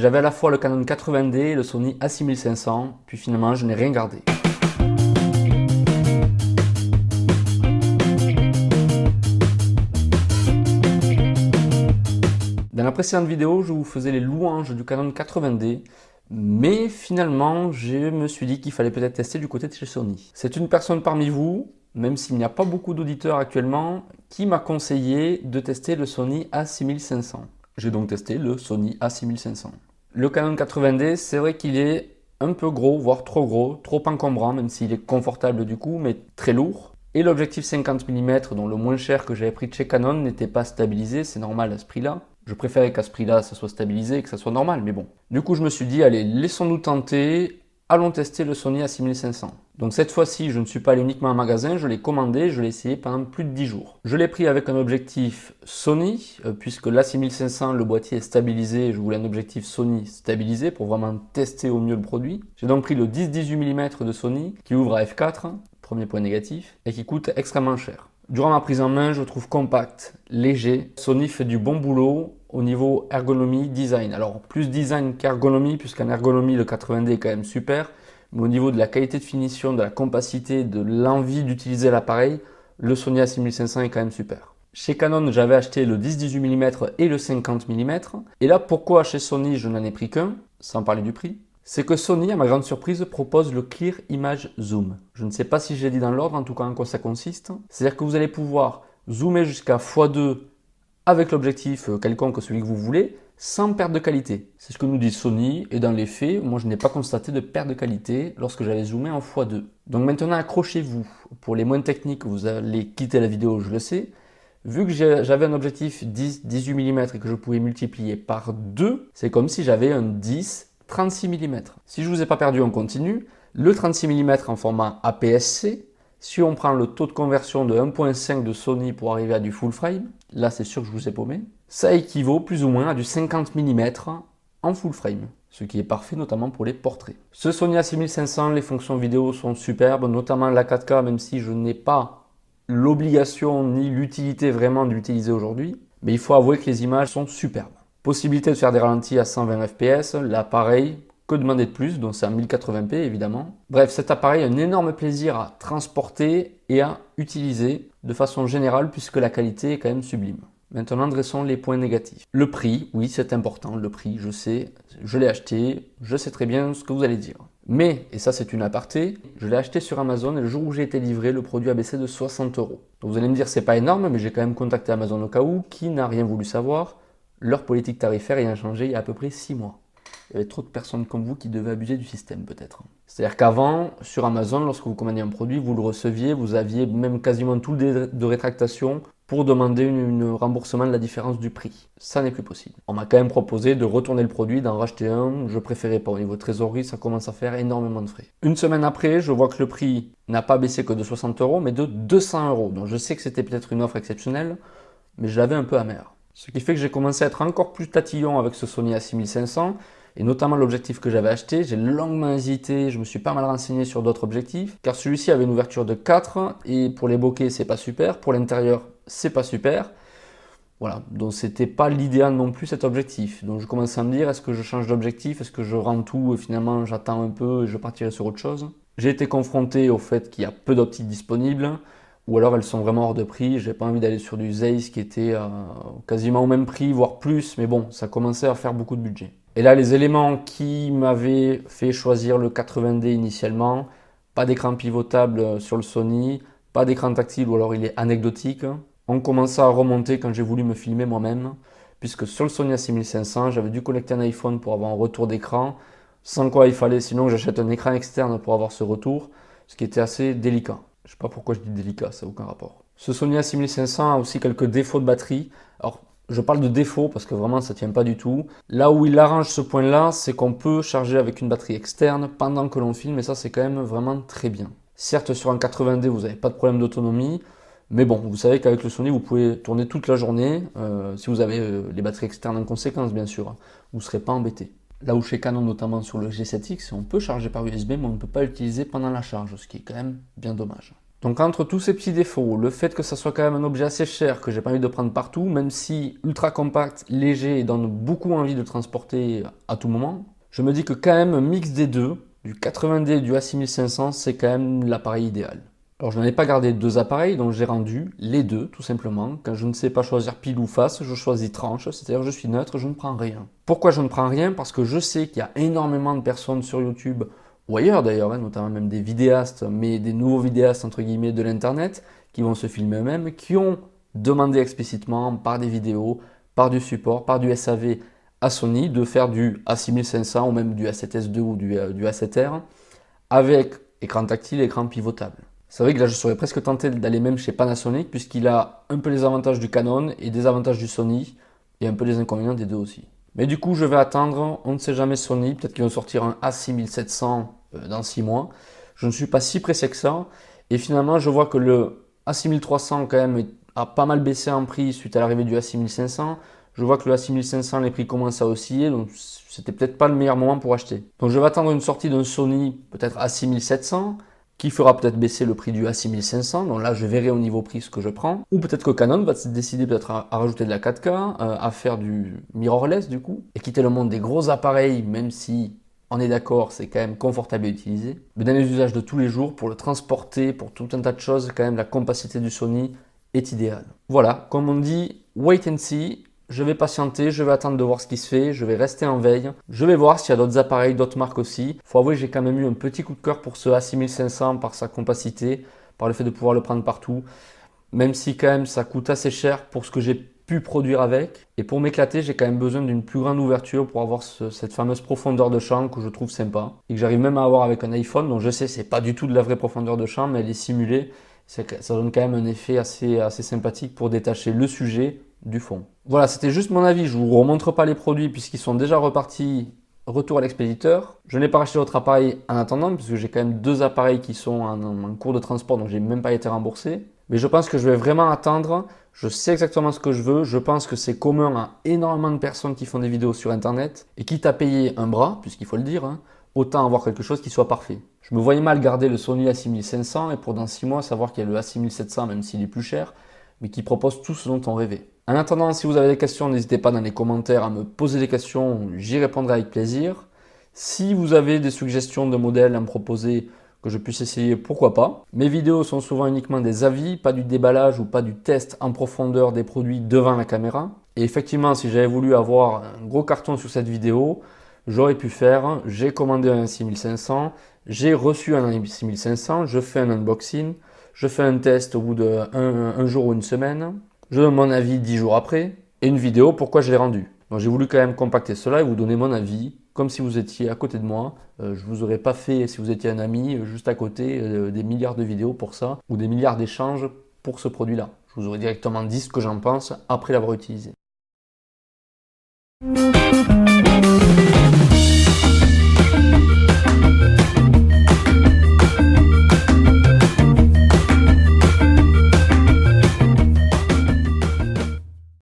J'avais à la fois le Canon 80D et le Sony A6500, puis finalement je n'ai rien gardé. Dans la précédente vidéo, je vous faisais les louanges du Canon 80D, mais finalement, je me suis dit qu'il fallait peut-être tester du côté de chez Sony. C'est une personne parmi vous, même s'il n'y a pas beaucoup d'auditeurs actuellement, qui m'a conseillé de tester le Sony A6500. J'ai donc testé le Sony A6500. Le Canon 80D, c'est vrai qu'il est un peu gros, voire trop gros, trop encombrant, même s'il est confortable du coup, mais très lourd. Et l'objectif 50 mm, dont le moins cher que j'avais pris de chez Canon, n'était pas stabilisé, c'est normal à ce prix-là. Je préférais qu'à ce prix-là, ça soit stabilisé et que ça soit normal, mais bon. Du coup, je me suis dit, allez, laissons-nous tenter, allons tester le Sony A6500. Donc cette fois-ci, je ne suis pas allé uniquement en magasin, je l'ai commandé, je l'ai essayé pendant plus de 10 jours. Je l'ai pris avec un objectif Sony, euh, puisque l'A6500, le boîtier est stabilisé, je voulais un objectif Sony stabilisé pour vraiment tester au mieux le produit. J'ai donc pris le 10-18 mm de Sony, qui ouvre à f4, premier point négatif, et qui coûte extrêmement cher. Durant ma prise en main, je trouve compact, léger. Sony fait du bon boulot au niveau ergonomie, design. Alors plus design qu'ergonomie, puisqu'en ergonomie le 80D est quand même super, mais au niveau de la qualité de finition, de la compacité, de l'envie d'utiliser l'appareil, le Sony A6500 est quand même super. Chez Canon, j'avais acheté le 10-18 mm et le 50 mm. Et là, pourquoi chez Sony, je n'en ai pris qu'un, sans parler du prix? C'est que Sony, à ma grande surprise, propose le Clear Image Zoom. Je ne sais pas si j'ai dit dans l'ordre, en tout cas en quoi ça consiste. C'est-à-dire que vous allez pouvoir zoomer jusqu'à x2 avec l'objectif euh, quelconque, celui que vous voulez, sans perte de qualité. C'est ce que nous dit Sony, et dans les faits, moi je n'ai pas constaté de perte de qualité lorsque j'avais zoomé en x2. Donc maintenant accrochez-vous. Pour les moins techniques, vous allez quitter la vidéo, je le sais. Vu que j'avais un objectif 10, 18 mm et que je pouvais multiplier par 2, c'est comme si j'avais un 10, 36 mm. Si je ne vous ai pas perdu, on continue. Le 36 mm en format APS-C, si on prend le taux de conversion de 1.5 de Sony pour arriver à du full frame, là c'est sûr que je vous ai paumé, ça équivaut plus ou moins à du 50 mm en full frame, ce qui est parfait notamment pour les portraits. Ce Sony A6500, les fonctions vidéo sont superbes, notamment la 4K, même si je n'ai pas l'obligation ni l'utilité vraiment de l'utiliser aujourd'hui, mais il faut avouer que les images sont superbes. Possibilité de faire des ralentis à 120 fps, l'appareil que demander de plus Donc c'est en 1080p évidemment. Bref, cet appareil a un énorme plaisir à transporter et à utiliser de façon générale puisque la qualité est quand même sublime. Maintenant, dressons les points négatifs. Le prix, oui, c'est important, le prix, je sais, je l'ai acheté, je sais très bien ce que vous allez dire. Mais, et ça c'est une aparté, je l'ai acheté sur Amazon et le jour où j'ai été livré, le produit a baissé de 60 euros. Donc vous allez me dire, c'est pas énorme, mais j'ai quand même contacté Amazon au cas où, qui n'a rien voulu savoir, leur politique tarifaire ayant changé il y a à peu près 6 mois il y avait trop de personnes comme vous qui devaient abuser du système peut-être. C'est-à-dire qu'avant, sur Amazon, lorsque vous commandiez un produit, vous le receviez, vous aviez même quasiment tout le délai de rétractation pour demander un remboursement de la différence du prix. Ça n'est plus possible. On m'a quand même proposé de retourner le produit, d'en racheter un. Je préférais pas. Au niveau trésorerie, ça commence à faire énormément de frais. Une semaine après, je vois que le prix n'a pas baissé que de 60 euros, mais de 200 euros. Donc je sais que c'était peut-être une offre exceptionnelle, mais je l'avais un peu amère. Ce qui fait que j'ai commencé à être encore plus tatillon avec ce Sony A6500 et notamment l'objectif que j'avais acheté. J'ai longuement hésité, je me suis pas mal renseigné sur d'autres objectifs, car celui-ci avait une ouverture de 4 et pour les bokeh c'est pas super, pour l'intérieur c'est pas super. Voilà, donc c'était pas l'idéal non plus cet objectif. Donc je commençais à me dire est-ce que je change d'objectif, est-ce que je rends tout? Et finalement j'attends un peu et je partirai sur autre chose. J'ai été confronté au fait qu'il y a peu d'optiques disponibles ou alors elles sont vraiment hors de prix. J'ai pas envie d'aller sur du Zeiss qui était euh, quasiment au même prix, voire plus, mais bon, ça commençait à faire beaucoup de budget. Et là, les éléments qui m'avaient fait choisir le 80D initialement, pas d'écran pivotable sur le Sony, pas d'écran tactile ou alors il est anecdotique, ont commencé à remonter quand j'ai voulu me filmer moi-même, puisque sur le Sony A6500, j'avais dû connecter un iPhone pour avoir un retour d'écran, sans quoi il fallait sinon j'achète un écran externe pour avoir ce retour, ce qui était assez délicat. Je sais pas pourquoi je dis délicat, ça n'a aucun rapport. Ce Sony A6500 a aussi quelques défauts de batterie. Alors, je parle de défaut parce que vraiment ça tient pas du tout. Là où il arrange ce point-là, c'est qu'on peut charger avec une batterie externe pendant que l'on filme et ça c'est quand même vraiment très bien. Certes sur un 80D vous n'avez pas de problème d'autonomie, mais bon, vous savez qu'avec le Sony vous pouvez tourner toute la journée euh, si vous avez euh, les batteries externes en conséquence bien sûr. Vous ne serez pas embêté. Là où chez Canon notamment sur le G7X, on peut charger par USB mais on ne peut pas l'utiliser pendant la charge, ce qui est quand même bien dommage. Donc entre tous ces petits défauts, le fait que ça soit quand même un objet assez cher que j'ai pas envie de prendre partout, même si ultra compact, léger et donne beaucoup envie de transporter à tout moment, je me dis que quand même un mix des deux, du 80D et du A6500, c'est quand même l'appareil idéal. Alors je n'en ai pas gardé deux appareils, donc j'ai rendu les deux tout simplement. Quand je ne sais pas choisir pile ou face, je choisis tranche, c'est-à-dire je suis neutre, je ne prends rien. Pourquoi je ne prends rien? Parce que je sais qu'il y a énormément de personnes sur YouTube, ou ailleurs d'ailleurs, hein, notamment même des vidéastes, mais des nouveaux vidéastes entre guillemets de l'internet, qui vont se filmer eux-mêmes, qui ont demandé explicitement par des vidéos, par du support, par du SAV à Sony de faire du A6500 ou même du A7S2 ou du, euh, du A7R avec écran tactile écran pivotable. C'est vrai que là, je serais presque tenté d'aller même chez Panasonic, puisqu'il a un peu les avantages du Canon et des avantages du Sony, et un peu les inconvénients des deux aussi. Mais du coup, je vais attendre, on ne sait jamais Sony, peut-être qu'ils vont sortir un A6700 euh, dans 6 mois. Je ne suis pas si pressé que ça, et finalement, je vois que le A6300 quand même a pas mal baissé en prix suite à l'arrivée du A6500. Je vois que le A6500, les prix commencent à osciller, donc c'était peut-être pas le meilleur moment pour acheter. Donc je vais attendre une sortie d'un Sony, peut-être A6700, qui fera peut-être baisser le prix du A6500. Donc là, je verrai au niveau prix ce que je prends. Ou peut-être que Canon va décider peut-être à, rajouter de la 4K, euh, à faire du mirrorless du coup, et quitter le monde des gros appareils, même si on est d'accord, c'est quand même confortable à utiliser. Mais dans les usages de tous les jours, pour le transporter, pour tout un tas de choses, quand même la compacité du Sony est idéale. Voilà, comme on dit, wait and see je vais patienter, je vais attendre de voir ce qui se fait, je vais rester en veille, je vais voir s'il y a d'autres appareils, d'autres marques aussi. Faut avouer j'ai quand même eu un petit coup de cœur pour ce A6500 par sa compacité, par le fait de pouvoir le prendre partout, même si quand même ça coûte assez cher pour ce que j'ai pu produire avec. Et pour m'éclater, j'ai quand même besoin d'une plus grande ouverture pour avoir cette fameuse profondeur de champ que je trouve sympa et que j'arrive même à avoir avec un iPhone. Donc je sais, c'est pas du tout de la vraie profondeur de champ, mais elle est simulée. Ça donne quand même un effet assez sympathique pour détacher le sujet du fond. Voilà, c'était juste mon avis. Je ne vous remontre pas les produits puisqu'ils sont déjà repartis. Retour à l'expéditeur. Je n'ai pas racheté d'autres appareils en attendant puisque j'ai quand même deux appareils qui sont en, cours de transport donc j'ai même pas été remboursé. Mais je pense que je vais vraiment attendre. Je sais exactement ce que je veux. Je pense que c'est commun à énormément de personnes qui font des vidéos sur internet et quitte à payer un bras, puisqu'il faut le dire, hein, autant avoir quelque chose qui soit parfait. Je me voyais mal garder le Sony A6500 et pour dans 6 mois savoir qu'il y a le A6700 même s'il est plus cher, mais qui propose tout ce dont on rêvait. En attendant, si vous avez des questions, n'hésitez pas dans les commentaires à me poser des questions, j'y répondrai avec plaisir. Si vous avez des suggestions de modèles à me proposer que je puisse essayer, pourquoi pas. Mes vidéos sont souvent uniquement des avis, pas du déballage ou pas du test en profondeur des produits devant la caméra. Et effectivement, si j'avais voulu avoir un gros carton sur cette vidéo, j'aurais pu faire, j'ai commandé un 6500, j'ai reçu un 6500, je fais un unboxing, je fais un test au bout d'un un jour ou une semaine, je donne mon avis 10 jours après, et une vidéo pourquoi je l'ai rendu. j'ai voulu quand même compacter cela et vous donner mon avis, comme si vous étiez à côté de moi. Euh, je ne vous aurais pas fait, si vous étiez un ami, euh, juste à côté, euh, des milliards de vidéos pour ça, ou des milliards d'échanges pour ce produit-là. Je vous aurais directement dit ce que j'en pense après l'avoir utilisé.